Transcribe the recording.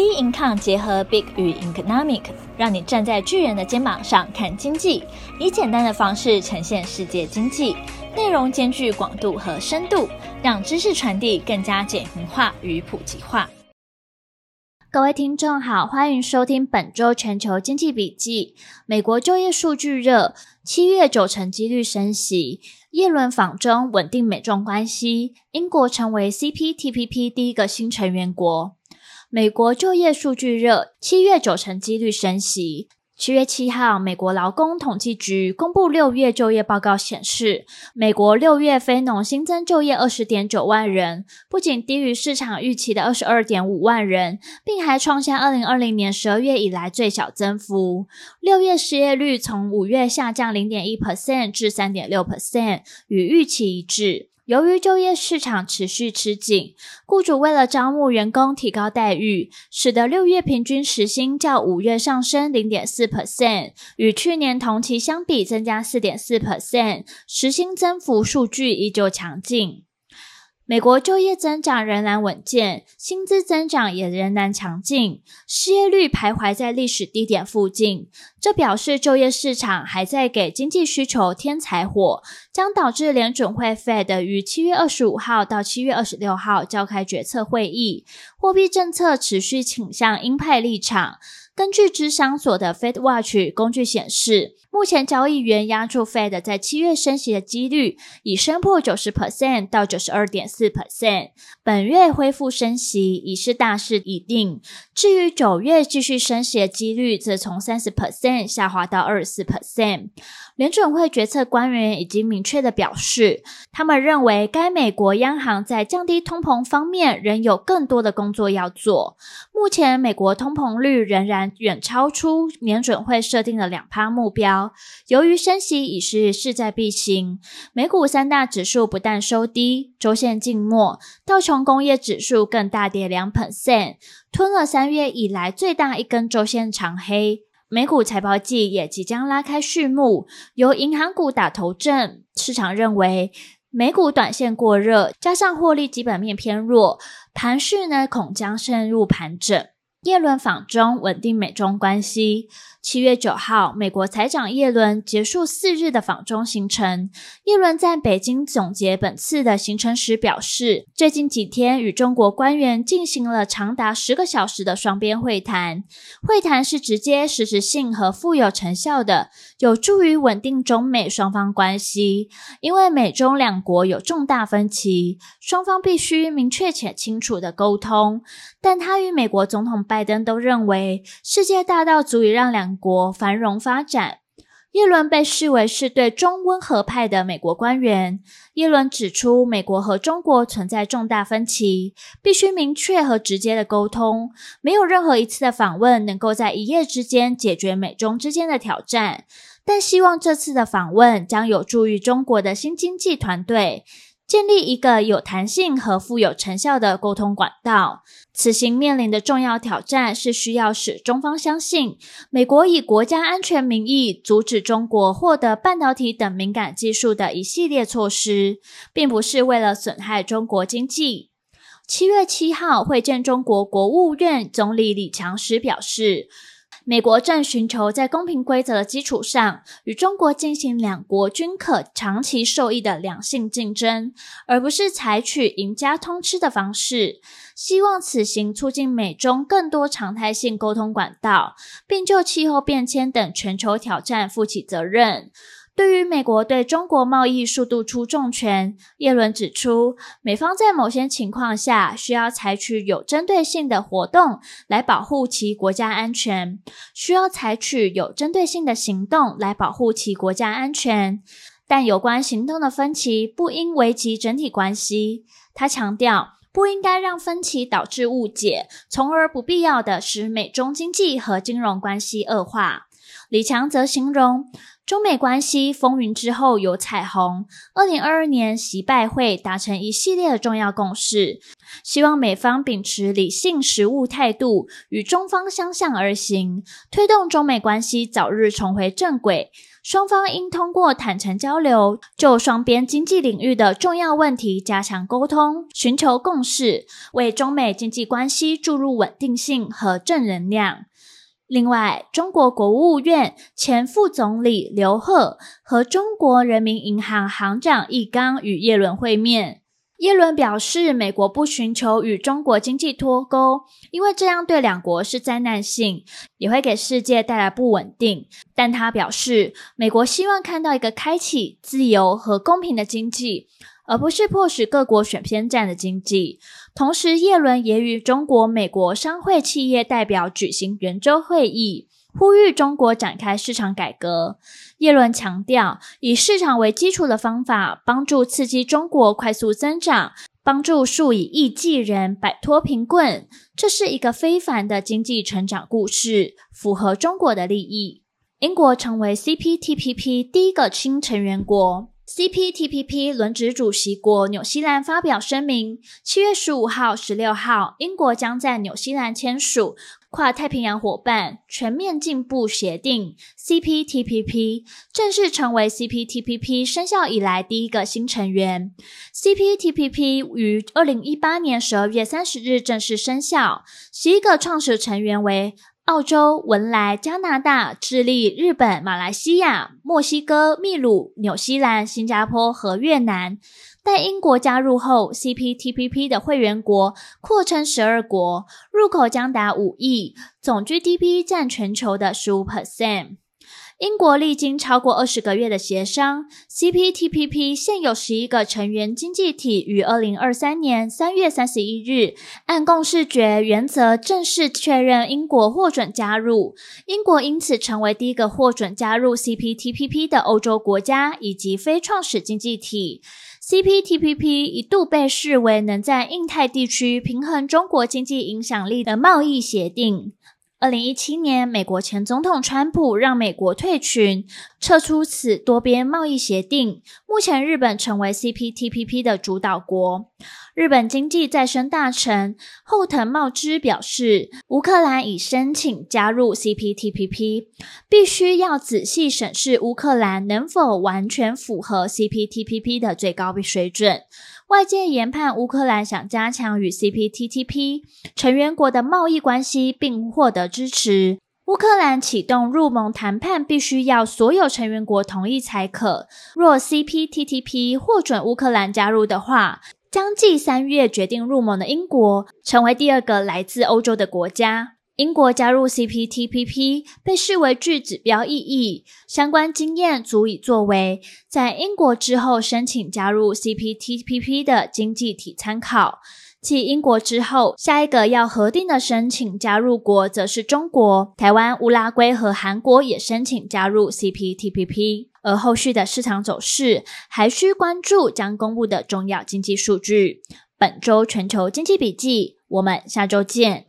B Income 结合 Big 与 Economic，让你站在巨人的肩膀上看经济，以简单的方式呈现世界经济，内容兼具广度和深度，让知识传递更加简明化与普及化。各位听众好，欢迎收听本周全球经济笔记。美国就业数据热，七月九成几率升息，叶伦访中稳定美中关系，英国成为 CPTPP 第一个新成员国。美国就业数据热，七月九成几率升息。七月七号，美国劳工统计局公布六月就业报告显示，美国六月非农新增就业二十点九万人，不仅低于市场预期的二十二点五万人，并还创下二零二零年十二月以来最小增幅。六月失业率从五月下降零点一 percent 至三点六 percent，与预期一致。由于就业市场持续吃紧，雇主为了招募员工提高待遇，使得六月平均时薪较五月上升零点四 percent，与去年同期相比增加四点四 percent，时薪增幅数据依旧强劲。美国就业增长仍然稳健，薪资增长也仍然强劲，失业率徘徊在历史低点附近。这表示就业市场还在给经济需求添柴火，将导致联准会 Fed 于七月二十五号到七月二十六号召开决策会议，货币政策持续倾向鹰派立场。根据芝商所的 FedWatch 工具显示，目前交易员押注 Fed 在七月升息的几率已升破九十 percent 到九十二点四 percent，本月恢复升息已是大势已定。至于九月继续升息的几率，则从三十 percent 下滑到二十四 percent。联准会决策官员已经明确的表示，他们认为该美国央行在降低通膨方面仍有更多的工作要做。目前，美国通膨率仍然远超出联准会设定的两趴目标。由于升息已是势在必行，美股三大指数不但收低，周线静默，道琼工业指数更大跌两 percent，吞了三月以来最大一根周线长黑。美股财报季也即将拉开序幕，由银行股打头阵。市场认为美股短线过热，加上获利基本面偏弱，盘势呢恐将陷入盘整。叶伦访中，稳定美中关系。七月九号，美国财长叶伦结束四日的访中行程。叶伦在北京总结本次的行程时表示，最近几天与中国官员进行了长达十个小时的双边会谈，会谈是直接、实质性和富有成效的，有助于稳定中美双方关系。因为美中两国有重大分歧，双方必须明确且清楚的沟通。但他与美国总统拜登都认为，世界大到足以让两国繁荣发展。耶伦被视为是对中温和派的美国官员。耶伦指出，美国和中国存在重大分歧，必须明确和直接的沟通。没有任何一次的访问能够在一夜之间解决美中之间的挑战，但希望这次的访问将有助于中国的新经济团队。建立一个有弹性和富有成效的沟通管道。此行面临的重要挑战是需要使中方相信，美国以国家安全名义阻止中国获得半导体等敏感技术的一系列措施，并不是为了损害中国经济。七月七号会见中国国务院总理李强时表示，美国正寻求在公平规则的基础上，与中国进行两国均可长期受益的良性竞争，而不是采取赢家通吃的方式。希望此行促进美中更多常态性沟通管道，并就气候变迁等全球挑战负起责任。对于美国对中国贸易数度出重拳，耶伦指出，美方在某些情况下需要采取有针对性的活动来保护其国家安全，需要采取有针对性的行动来保护其国家安全，但有关行动的分歧不应危及整体关系。他强调，不应该让分歧导致误解，从而不必要的使美中经济和金融关系恶化。李强则形容，中美关系风云之后有彩虹。二零二二年习拜会达成一系列的重要共识，希望美方秉持理性实务态度，与中方相向而行，推动中美关系早日重回正轨。双方应通过坦诚交流，就双边经济领域的重要问题加强沟通，寻求共识，为中美经济关系注入稳定性和正能量。另外，中国国务院前副总理刘鹤和中国人民银行行长易纲与叶伦会面。叶伦表示，美国不寻求与中国经济脱钩，因为这样对两国是灾难性，也会给世界带来不稳定。但他表示，美国希望看到一个开启、自由和公平的经济。而不是迫使各国选偏站的经济。同时，叶伦也与中国、美国商会企业代表举行圆桌会议，呼吁中国展开市场改革。叶伦强调，以市场为基础的方法，帮助刺激中国快速增长，帮助数以亿计人摆脱贫困，这是一个非凡的经济成长故事，符合中国的利益。英国成为 CPTPP 第一个新成员国。CPTPP 轮值主席国纽西兰发表声明，七月十五号、十六号，英国将在纽西兰签署跨太平洋伙伴全面进步协定 （CPTPP），正式成为 CPTPP 生效以来第一个新成员。CPTPP 于二零一八年十二月三十日正式生效，十一个创始成员为。澳洲、文莱、加拿大、智利、日本、马来西亚、墨西哥、秘鲁、纽西兰、新加坡和越南。待英国加入后，CPTPP 的会员国扩称十二国，入口将达五亿，总 GDP 占全球的十五 percent。英国历经超过二十个月的协商，CPTPP 现有十一个成员经济体于二零二三年三月三十一日按共识决原则正式确认英国获准加入。英国因此成为第一个获准加入 CPTPP 的欧洲国家以及非创始经济体。CPTPP 一度被视为能在印太地区平衡中国经济影响力的贸易协定。二零一七年，美国前总统川普让美国退群，撤出此多边贸易协定。目前，日本成为 CPTPP 的主导国。日本经济再生大臣后藤茂之表示，乌克兰已申请加入 CPTPP，必须要仔细审视乌克兰能否完全符合 CPTPP 的最高水准。外界研判，乌克兰想加强与 CPTPP 成员国的贸易关系，并获得支持。乌克兰启动入盟谈判，必须要所有成员国同意才可。若 CPTPP 获准乌克兰加入的话，将继三月决定入盟的英国，成为第二个来自欧洲的国家。英国加入 CPTPP 被视为具指标意义，相关经验足以作为在英国之后申请加入 CPTPP 的经济体参考。继英国之后，下一个要核定的申请加入国则是中国、台湾、乌拉圭和韩国也申请加入 CPTPP。而后续的市场走势还需关注将公布的重要经济数据。本周全球经济笔记，我们下周见。